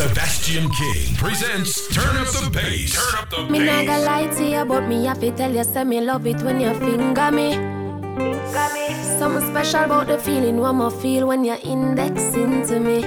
Sebastian King presents Turn Up the Bass. Turn Up the Me not gonna lie to you, but me have to tell you, say me love it when you finger me. Something special about the feeling one more feel when you're indexing to me.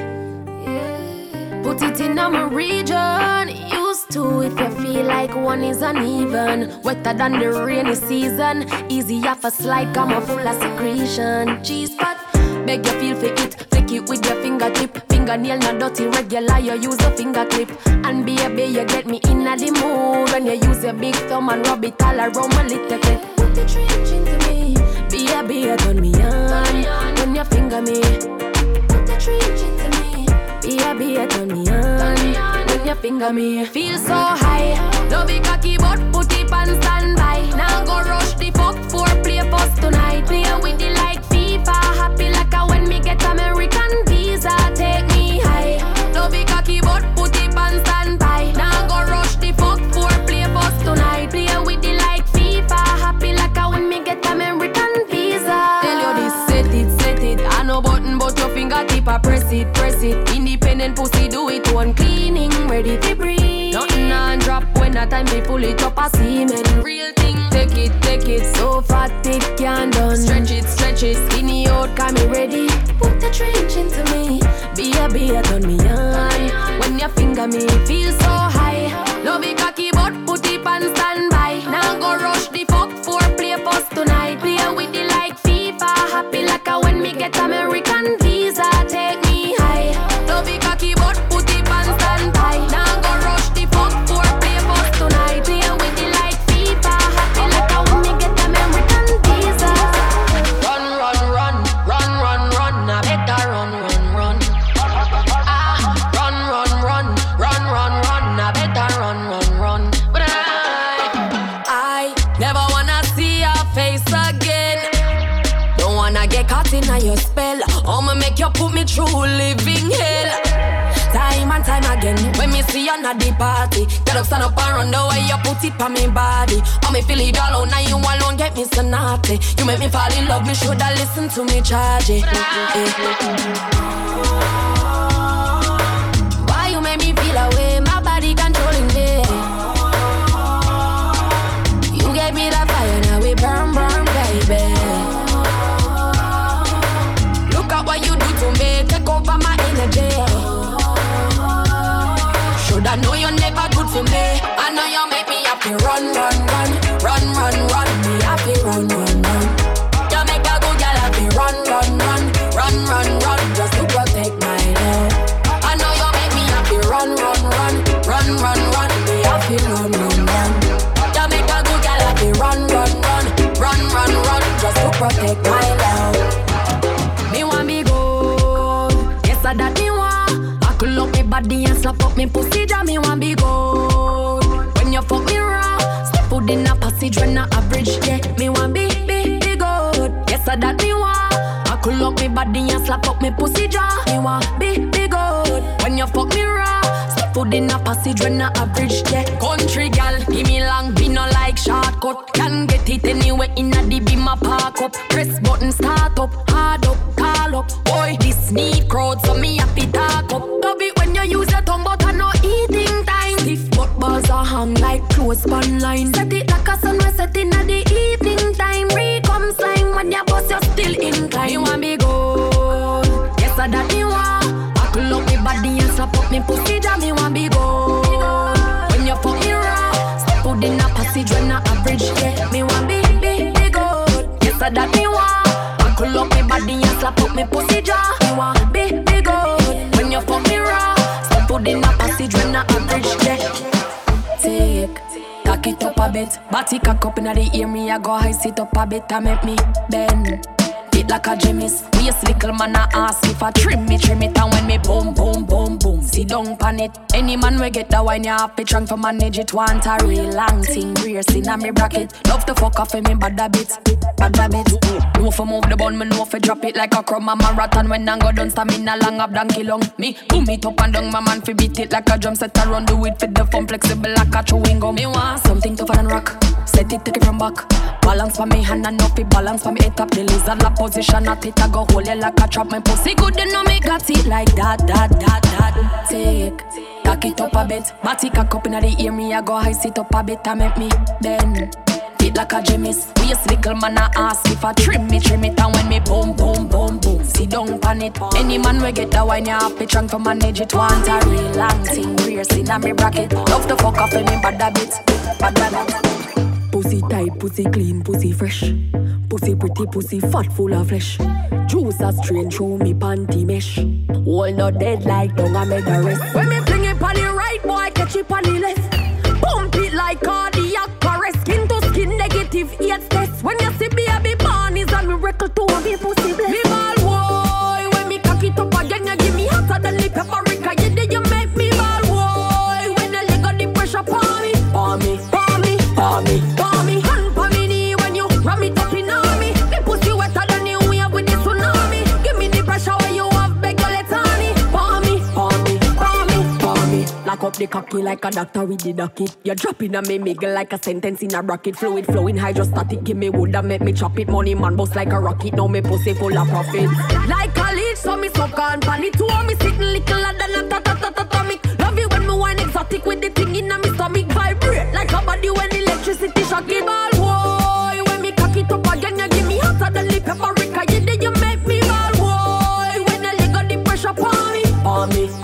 Put it in my region, used to if you feel like one is uneven. Wetter than the rainy season, easy off a slide, come on full of secretion. Cheese pot, beg you feel for it, flick it with your fingertip. Fingernail not dirty, regular, you use a finger clip. And baby, you get me in the mood when you use your big thumb and rub it all around my little clip. Put the trench into me, baby, turn me on when you finger me. Put the trench into me, baby, turn me on when you finger me. Feel so high, love it cocky, but put it on standby. Now go rush the fuck for play post tonight. Play with the pull it up, I see me. Real thing, take it, take it. So fat, it can done. Stretch it, stretch it. Skinny out, got me ready. Through living hell. Time and time again, when me see you at the party, get up, stand up and run the way you put it on me body. Oh, me feel it all out, now you alone get me so naughty. You make me fall in love, me shoulda listen to me charge it. Run, run, run, run, run, run. Me happy. Run, run, run. You make a good girl happy. Run, run, run, run, run, run. Just to protect my love. I know you make me happy. Run, run, run, run, run, run. Me happy. Run, run, run. You make a good girl happy. Run, run, run, run, run, run. Just to protect my love. Me want me good. Yes, I that me want. Buckle up me body and slap up me pussy. Jam me want be good. Out in a passage when I average. Yeah, me want be be be good. Yes, I that me want. I Buckle up me body and slap up me pussy. Jam me want be be good. When you fuck me raw, step out in a passage when I average. Yeah, country gal, give me long, be no like shortcut. Can get it anywhere in a beam a park up. Press button start up, hung like clothes on line. Set it like a sunrise setting at the evening time. Recome slime when you bust, you're still inclined. Me want me good, yes I that me want. Buckle up me body and slap up me pussy, jam me want be good. When you fuck me raw, step out in a passage when I average. Yeah, me want be be be good. Yes I that me want. Buckle up me body and slap up me pussy a bit, body cock up inna the ear me I go high sit up a bit and make me bend. It like a Jimmy's Waist little man I ask if I trim me, trim it And when me boom, boom, boom, See down pan it. Any man we get the wine You have to trunk to manage it. Want a real long thing in a me bracket. Love to fuck off in me bad a bit Bad a bit Know for move the bun Me know for drop it like a crumb A marathon. When I go down Stamina long up donkey long. Me boom it up and down My man fi beat it like a drum set around Do it fit the fun Flexible like a chewing gum. Me want something tougher than rock. Set it, take it from back. Balance for me hand and up it Balance for me. Head up The lizard la position at it I go hold it like a trap. My pussy good you know me got it like that, that, that, that Take cock it up a bit. Matty cock up inna the ear, me I go high sit up a bit and make me bend. Fit like a gymnast. Waist little man I ask if I trim me, trim it, and when me boom, boom, boom, boom, sit down pan it. Any man we get that wine, you have to trunk to manage it. Want a real long thing, rear in a me bracket. Love to fuck off any bad habits, bad habits. Pussy tight, pussy clean, pussy fresh. Pussy pretty, pussy fat, full of flesh. Juice a strain through me panty mesh. All not dead like dung I made the rest. When me fling it on the right, boy, catch it on the left. Pump it like cardiac arrest. Skin to skin, negative eight test. When you see baby born, is a miracle to me pussy up the cocky like a doctor with the docket. You drop in a me miggle like a sentence in a bracket. Fluid flowing hydrostatic. Give me wood and make me chop it. Money man bust like a rocket. Now me pussy full of profit. Like a leech, so me suck on pan it. Two me sitting little than a ta ta ta ta atomic. Love it when me wine exotic with the thing in me stomach. Vibrate like a body when electricity shock it. Ball boy, when me cock it up again, you give me hotter than the paprika. You did you make me ball boy. When the leg of the pressure pour me, For me,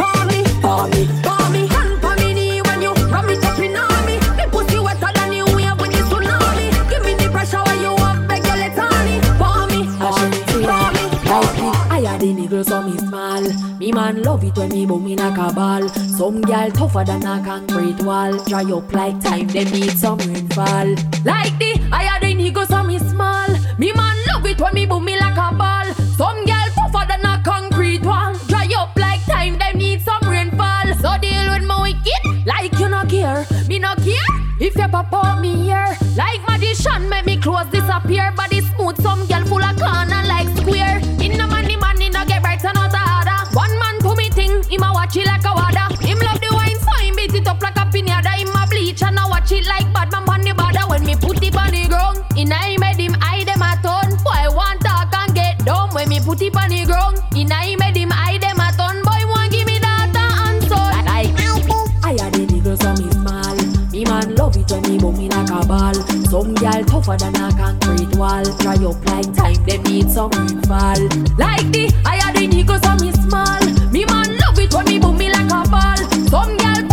in a cabal. Some gal tougher than a concrete wall. Dry up like time, they need some rainfall. Like the had the nigga so me small. Me man love it when me boom me like a ball. Some girl tougher than a concrete wall. Dry up like time, them need some rainfall. So deal with my wicked, like you no care. Me no care if you pop me here. Like magician, make me clothes disappear. Body tougher than a concrete wall. Dry up like time, they need some rainfall. Like the had the niggas on me small. Me man love it when me boom me like a ball. Some girl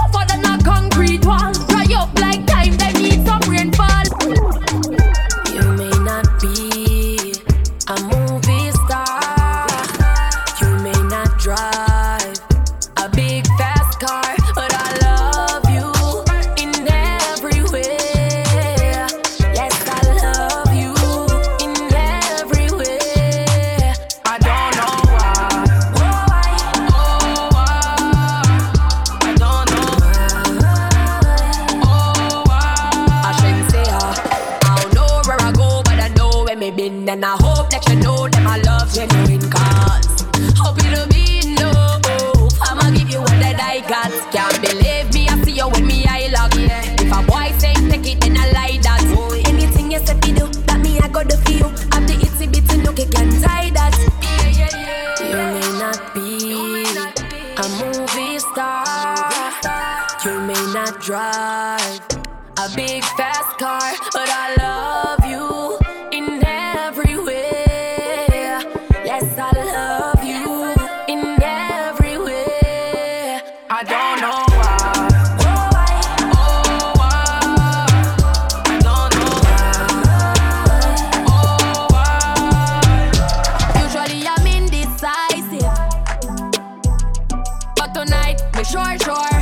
tonight me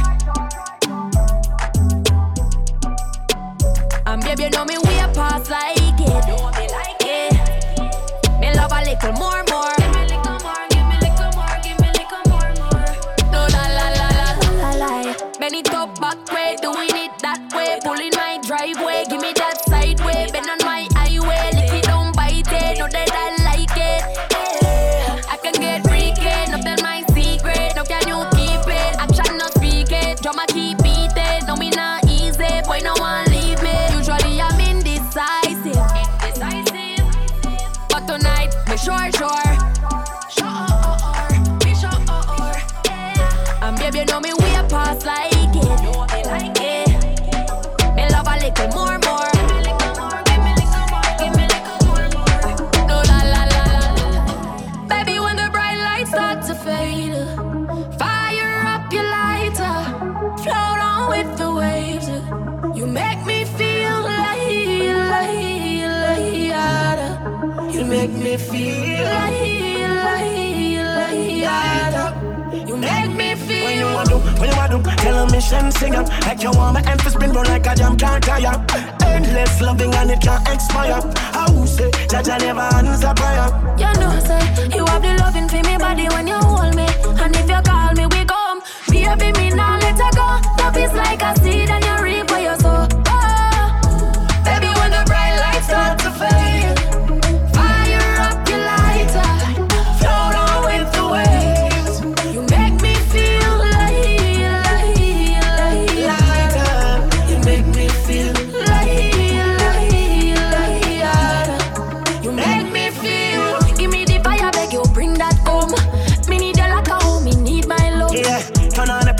me feel You make me feel. When you want to, when you want to, tell a mission singer. Like you want my emphasis spin roll like a jam can't tire. Endless loving and it can't expire. I will say, Jaja never answer prayer. You know, say, you have the loving for me body when you hold me. And if you call me, we come. Baby, me now let her go. Love is like a seed and you reap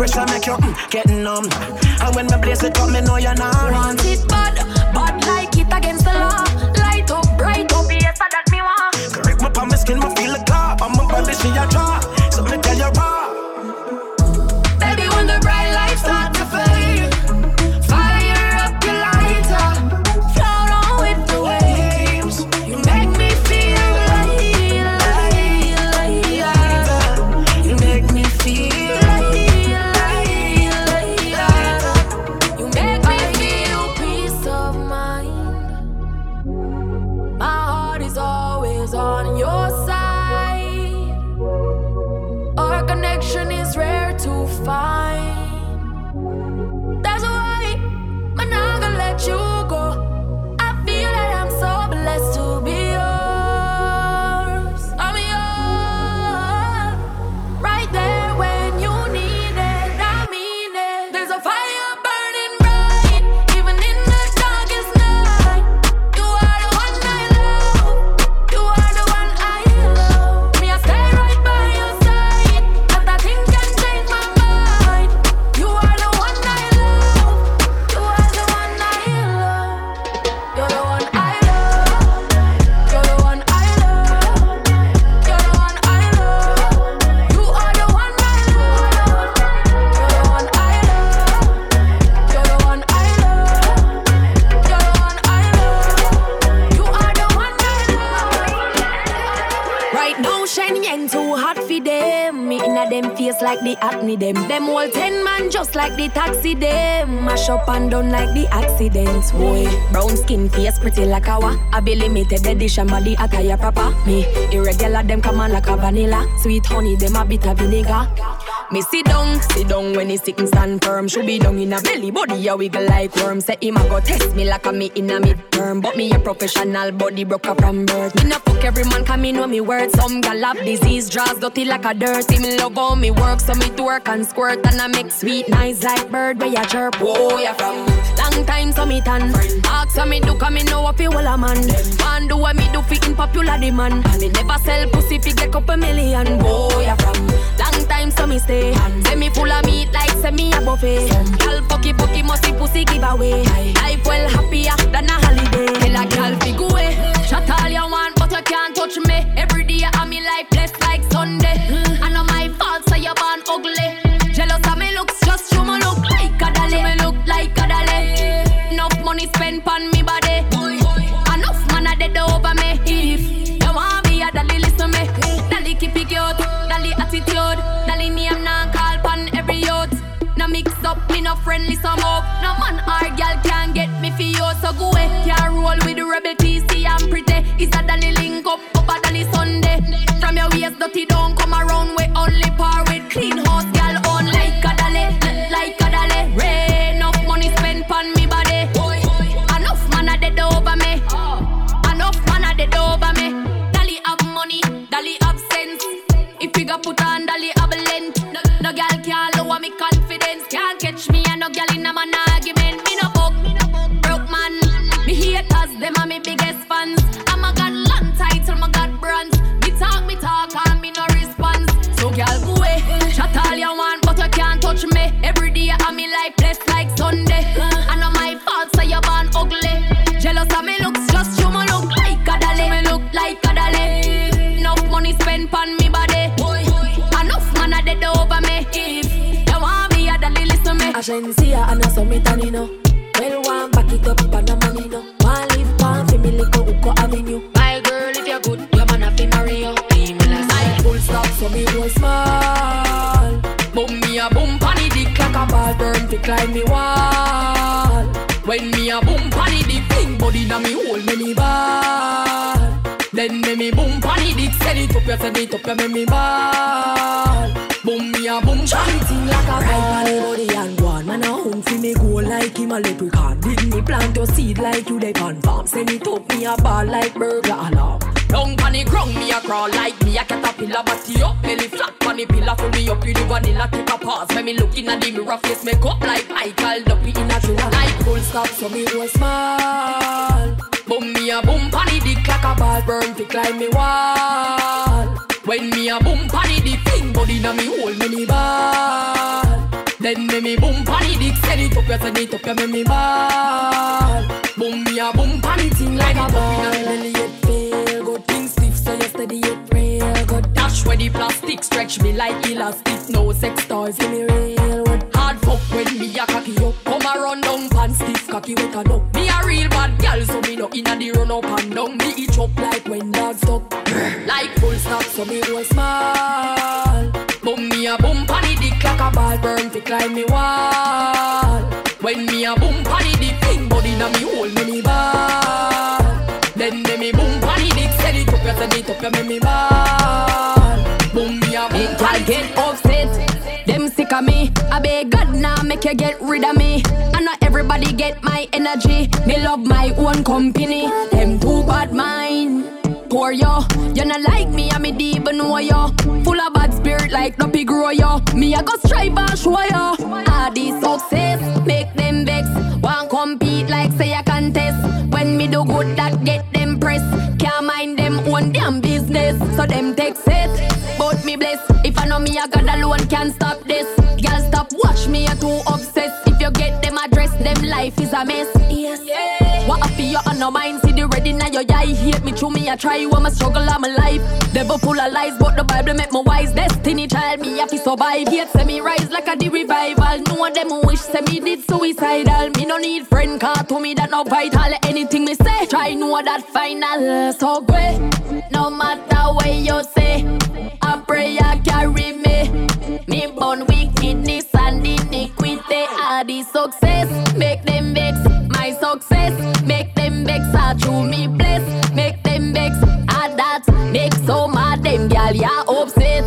pressure make you mm, get numb. And when my blaze it up, me know you're not want it bad, bad like it against the law. Light up, bright up, yes, that me want. Correct my palm, my skin, my feel the car. I'm a body, she a draw. Like the taxi them. Mash up and done like the accidents. Boy, brown skin face pretty like a wa. I be limited edition body attire proper. Me irregular them come on like a vanilla. Sweet honey them a bit of vinegar. Me sit down, sit down when he sick and stand firm. Should be down in a belly, body a wiggle like worm. Say him a go test me like a me in a midterm. But me a professional body broke up from birth. Me no fuck every man, come me know me words. Some gal have disease, draws dirty like a dirt. See me love how me work, so me twerk and squirt. And I make sweet nice like bird where ya chirp. Whoa, ya from long time so me tan. Ask so me do, come me know what fi wall a man. Man do what me do fi in popular demand. Me never sell pussy fi get couple million. Whoa, ya from long time so me stay say. Me full of meat like say me a buffet. Gal fucky fucky musty pussy give away. Life well happier than a holiday. Tell a gal fi go away. Shut all you want, but you can't touch me. Every day I'm me life blessed like Sunday. Mm. I know my fault, so you born ugly. Jealous of me looks, just show me look like a dolly. Me look like a dolly. Enough money spent on me up, me no friendly some up. No man or girl can get me for you, so go away. Can't roll with the rebel TC, send it up, you send it up, you me me ball. Boom me a boom panny like a ball. body and one man a home fi me go like him a leprechaun. Dig me plant your seed like you dey pan farm. Send it up me a ball like burglar alarm. Down pon the ground, me a crawl like me a caterpillar Body up, belly flat pon the pillar Fill me up with the vanilla, take a pause When me look in the mirror, face make up like I called up in a thriller Like full stop, so me roll small Boom me a boom the dick like a ball Burn fi climb me wall. When me a boom the dick, thing body na me hold me the ball. Then me me boom the dick, send it up, you send it up, you me me ball. Boom me a boom the thing like a ball. Belly it feel good, thing stiff so you steady it real good. Dash where the plastic stretch me like elastic. No sex toys in me real Hard fuck when me a cocky up. Come a run down pan stiff cocky with a duck up and down Me eat up like when dogs stuck Like full stop so me go small Boom me a boom the dick like a ball Burn fi climb me wall When me a boom the dick Thing body na me hold me me ball Then me me boom the dick Set it up you set it up you me me ball Boom me a boom pan the get upset. Them sick of me. I beg God now make you get rid of me. I know everybody get my energy. Me love my own company. Poor yo, you not like me, I me deep know yo. Full of bad spirit like no pig grow yo. Me I go strive and show yo. All this success make them vex. Want compete like say I contest. When me do good that get them press. Can't mind them own damn business. So them take set. But me bless. If I know me I got alone can't stop this. Girl stop watch me I too obsessed. If you get them address, them life is a mess. Yes. What I feel you on no mind, now your eye hate me through me. I try when my struggle of my life. Devil full of lies, but the Bible make me wise. Destiny child me have to survive. Hate say me rise like a the revival. No one them who wish say me did suicidal. Me no need friend car to me that no vital. Anything me say, try know that final. So great, no matter what you say. I pray I carry me. Me born wickedness and iniquity. All the success make them vex. My success make them vex. I true me bless. Make them vex. Ah, I that make so mad them gal ya upset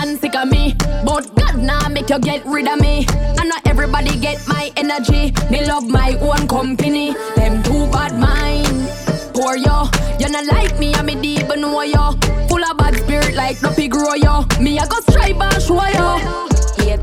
and sick of me. But God now make you get rid of me. I know everybody get my energy. Me love my own company. Them too bad mind. Poor yo, you not like me, I'm a deep know yo. Full of bad spirit like no pig grow yo. Me I go strive and show yo.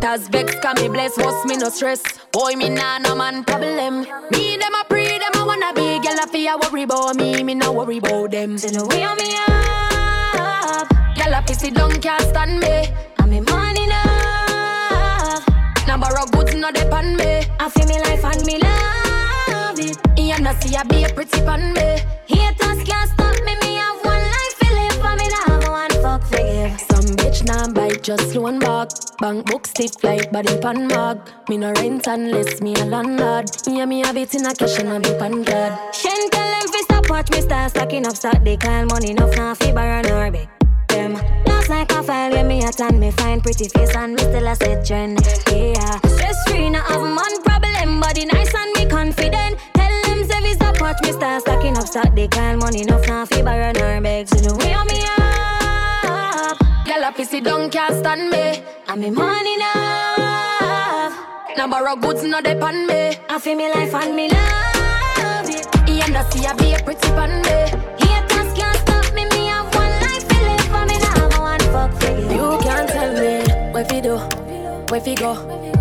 Haters vex, can me bless, what's me no stress. Boy, me nah no man problem. Me them a pray, them I wanna be. Girl, I feel worry about me, me no worry about them. See the way me up. Girl, I pissy don't can't stand me. I'm in money now. Now borrow goods, no depend me. I feel me life and me love it. You know see I be a pretty pan me. Haters can't stop me. Nah bite, just loan back. Bank book stiff like body pan mag. Me no rent unless me a landlord. Yeah, me have it in a cash and a big pan card. Shen tell them fi stop watch me start stacking up stock decline money enough now fi borrow nor beg them. Last like a file when me at and me find pretty face and me still a set trend. Yeah, stress free now have man problem body nice and me confident. Tell them say fi stop watch me start stacking up stock decline money enough now fi borrow nor beg. So the way me I pissy don't can't stand me. I'm in money now. Now borrow goods, no depend me. I feel me life and me love it. You know see I be a pretty pan me. Haters can't stop me. Me have one life to live. For me now, have one fuck forgive. You can't tell me where fi do, where fi go,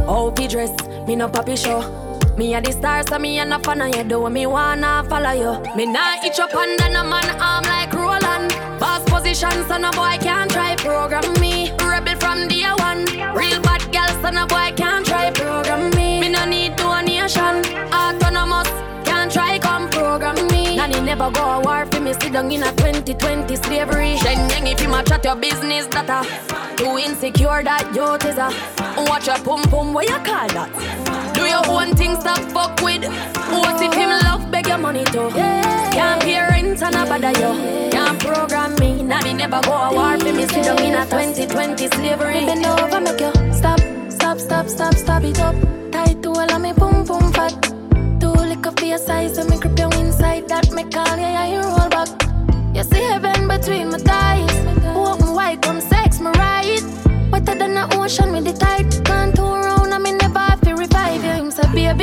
how fi dress. Me no papi show. Me a the star, so me a no fan of you. Do me wanna follow you. Me nah itch up under no man arm like Roland. Boss position, so no boy can't try program me. Rebel from day one. Real bad girl, so no boy can't try program me. Me no need donation. Autonomous, can't try come program me. Nanny never go a war for me. Sit down in a 2020 slavery. Shen yang if you match chat your business data. Too insecure that you a. Watch your pum pum, what you call that? Your own thing, stop fuck with. What if him love beg your money too? Can't pay rent and a bother you. Can't program me. Nanny never go a war for me. Sit down in a 2020 slavery. Bend over, make you stop, stop, stop, stop, stop it up. Tight to a size, so me grip you inside that me call you, yeah, you roll back. You see heaven between my thighs. Open wide, come sex me right. Wetter than the ocean with the tide. Can't turn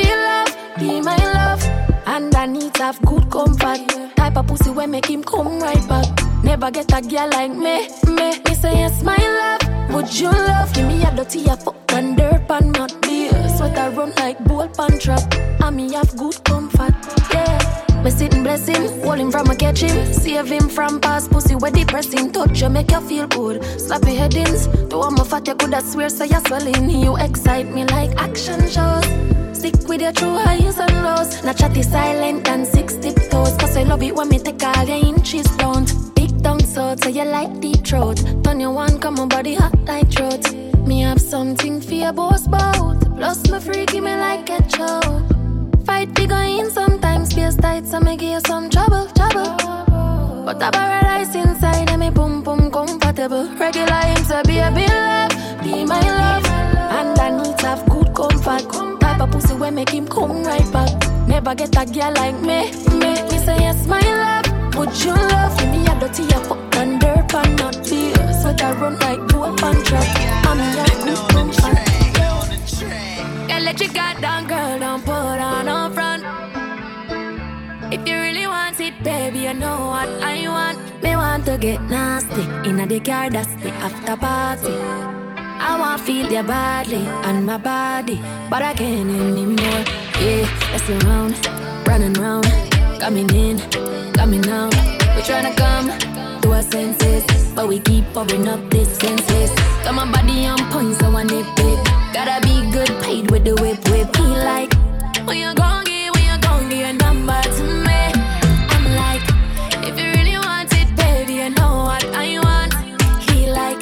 baby love, be my love. And I need to have good comfort. Type of pussy when make him come right back. Never get a girl like me, me. Me say yes, my love. Would you love Give me? A dirty a fuck and dirt pan not beer. Sweat run like bull pan trap. And me have good comfort, yeah. Me sit and bless him, hold him from a catch him, save him from past pussy where depressing. Touch you make you feel good. Slappy headings, do I'm a fat you coulda swear so you swelling. You excite me like action shows. Stick with your true highs and lows. Not chatty silent and six tiptoes. Cause I love it when me take all your inches down. Big tongue so so you like deep throat. Turn your one, come on body hot like throat. Me have something for your boss bout. Plus my freaky me like a choke. Fight big in sometimes space tight so me give you some trouble, trouble. But a paradise inside and me boom boom comfortable. Regular him a baby love, be my love. And I need to have good comfort. Type of pussy when make him come right back. Never get a girl like me, me. Me say yes my love. Would you love me? A dirty a fuck and dirt and not beer. Sweat I run like gold pan track. I'm a good comfort. Girl, let your guard down, girl, don't put on no front. If you really want it, baby, you know what I want. Me want to get nasty in a the car, that's the after party. I want feel your body on my body, but I can't anymore. Yeah, let's around, running round, coming in, coming out. We tryna come to our senses, but we keep pouring up distances. Got my body on point, so I nip it. Gotta be good, paid with the whip, whip. He like, when you gon' get, when you gon' get your number to me. I'm like, if you really want it, baby, you know what I want. He like,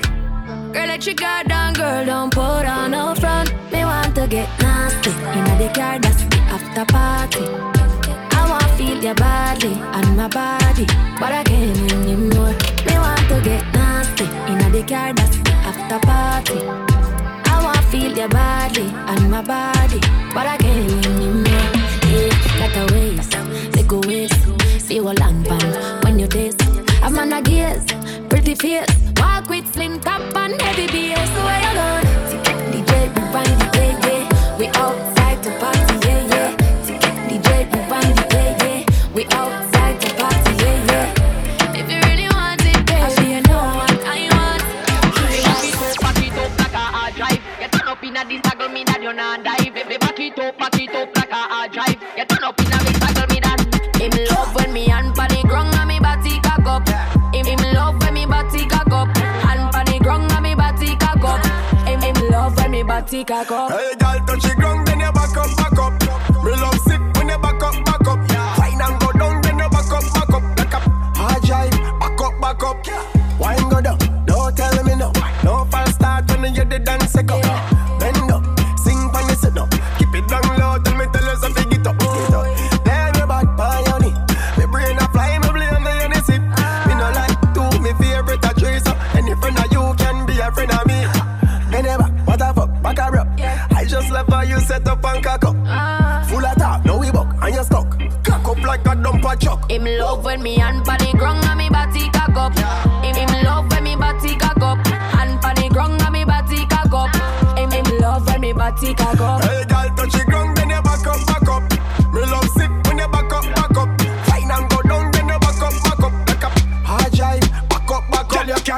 girl, let your guard girl, don't put on no front. Me want to get nasty in the car, that's the after party. I want feel your body and my body, but I can't anymore. Me want to get nasty in the car, that's the after party. I want feel your body and my body, but I can't anymore. Yeah, like a waist, take a waist, see what long pan when you taste. I'm on a gaze, pretty face, walk with slim top You turn up in a this toggle me that you not dive. Baby, back it up, back it up like a hard drive. You turn up in a this toggle me that. Him love when me hand pan the ground and me body cock up. Him him love when me body cock up. Hand pan the ground and me body cock up. Him him love when me body cock up. Hey, girl, touch the ground, a truck. Him love when me hand pan the ground and me body cock up. Him him love when me body cock up. Hand pan the ground and me body cock up. Him him love when me body cock up. Hey, girl, touch the ground, then you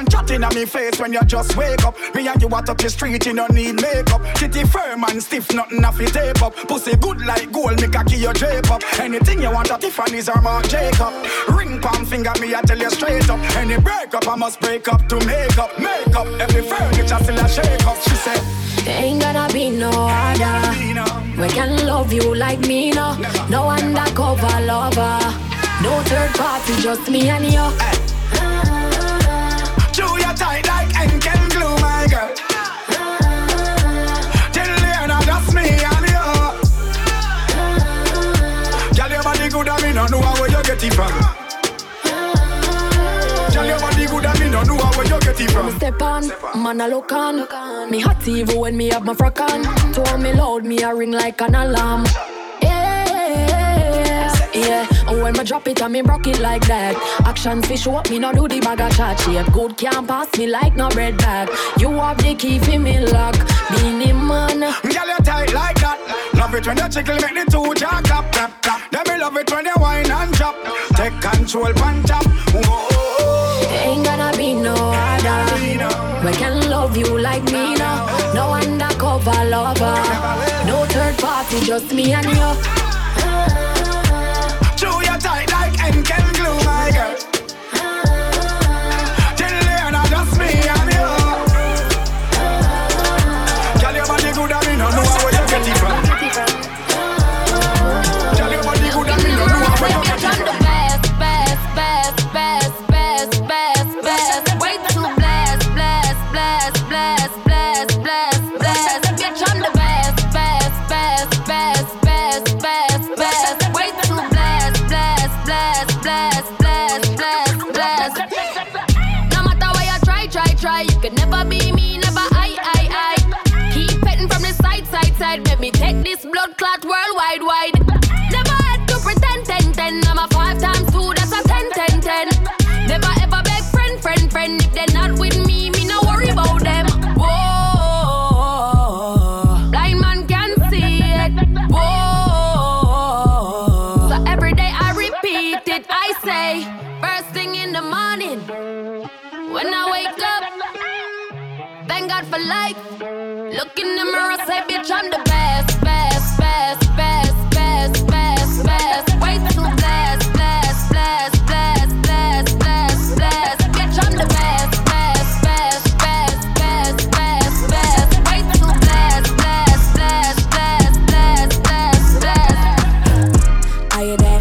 back up. Girl, you can chat in me face when you just wake up. Me and you walk up the street, you don't need makeup. Titty firm and stiff, nothing off it tape up. Pussy good like gold, make a key your drape up. Anything you want at Tiffany's or Marc Jacob. Ring palm finger, me I tell you straight up. Any breakup, I must break up to make up. Make up, every furniture still a shake up. She said, There ain't gonna be no other. We can love you like me, no. No undercover lover. No third party, just me and you. Chew your tight like Henken glue, my girl. Till the end, that's me and you. Girl, your body good, and me no know where you get it from. Girl, your body good, and me no know where you get it from. Step man, I look on. Me hot even when me have my frock on. Told me loud, me a ring like an alarm. Yeah. Yeah, and when me drop it, I me rock it like that. Actions fi show up, me no do the bag of chat shape. Good can't pass me like no bread bag. You have the key fi me lock. Beanie man, girl you tight like that. Love it when you chickle make the two jaw clap clap clap. Then me love it when you wine and drop. Take control, pan top. Ain't gonna be no other. We can love you like me now. No undercover lover. No third party, just me and you. Ah. Can could never be me, never I, I, I. Keep petting from the side, side, side. Make me take this blood clot worldwide, wide.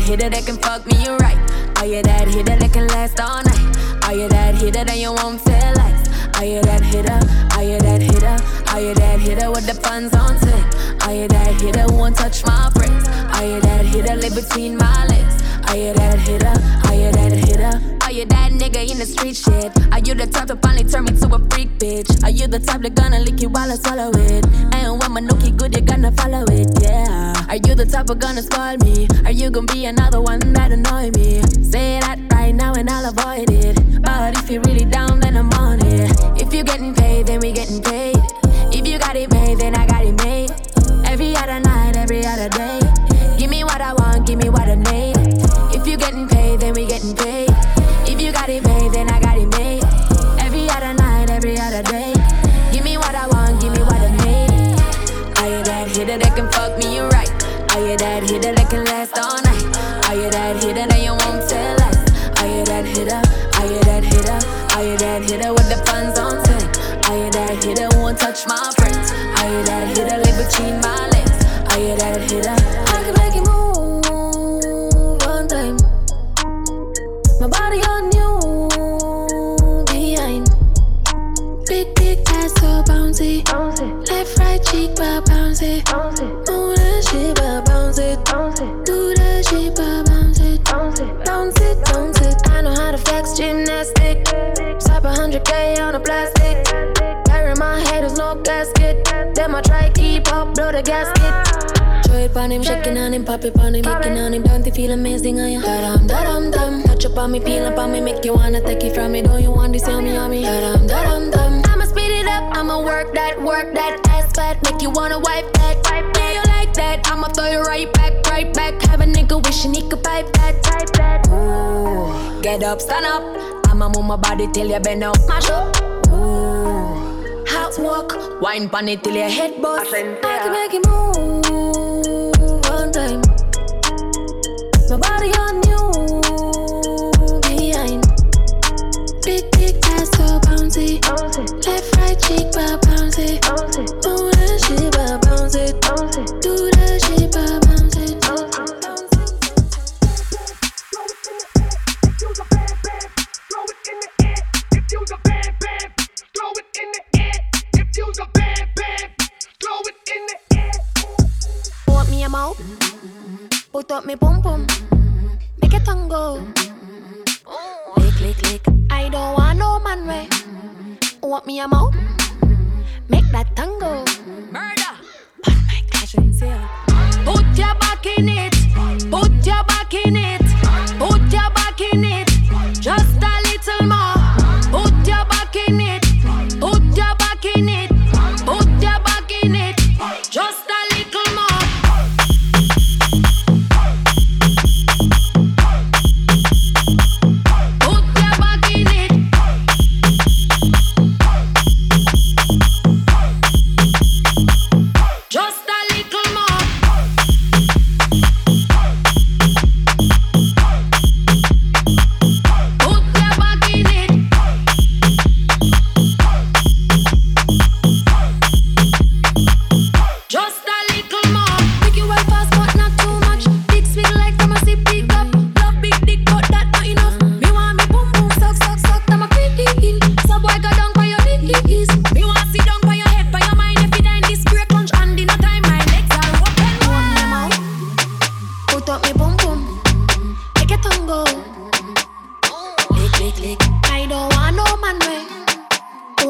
Hitter that can fuck me right? Are you that hitter that can last all night? Are you that hitter that you won't tell lies? Are you that hitter? Are you that hitter? Are you that hitter with the funds on tick? Are you that hitter who won't touch my bricks? Are you that hitter live between my legs? Are you that hitter? Are you that hitter? Are you that nigga in the street shit? Are you the type to finally turn me to a freak bitch? Are you the type that gonna lick you while I swallow it? And when my nookie good, you gonna follow it, yeah. Are you the type of gonna spoil me? Are you gonna be another one that annoy me? Say that right now and I'll avoid it. But if you're really down, then I'm on it. If you're getting paid, then we getting paid. If you got it made, then I got it made. Every other night, every other day. Shaking on him, pop it on him, making on him, don't you feel amazing? I am da-dum, da-dum, dum. Touch up on me, peel up on me, make you wanna take it from me. Don't you want this yummy, yummy? Da-dum, da-dum, dum. I'ma speed it up, I'ma work that, work that ass fat, make you wanna wipe that. Yeah, you like that? I'ma throw you right back, right back. Have a nigga wishing he could pipe that, pipe that. Ooh, get up, stand up. I'ma move my body till you bend up, mash up. Ooh, hot walk, wine pon it till your head bust. I can make you move time.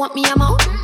want me, I'm.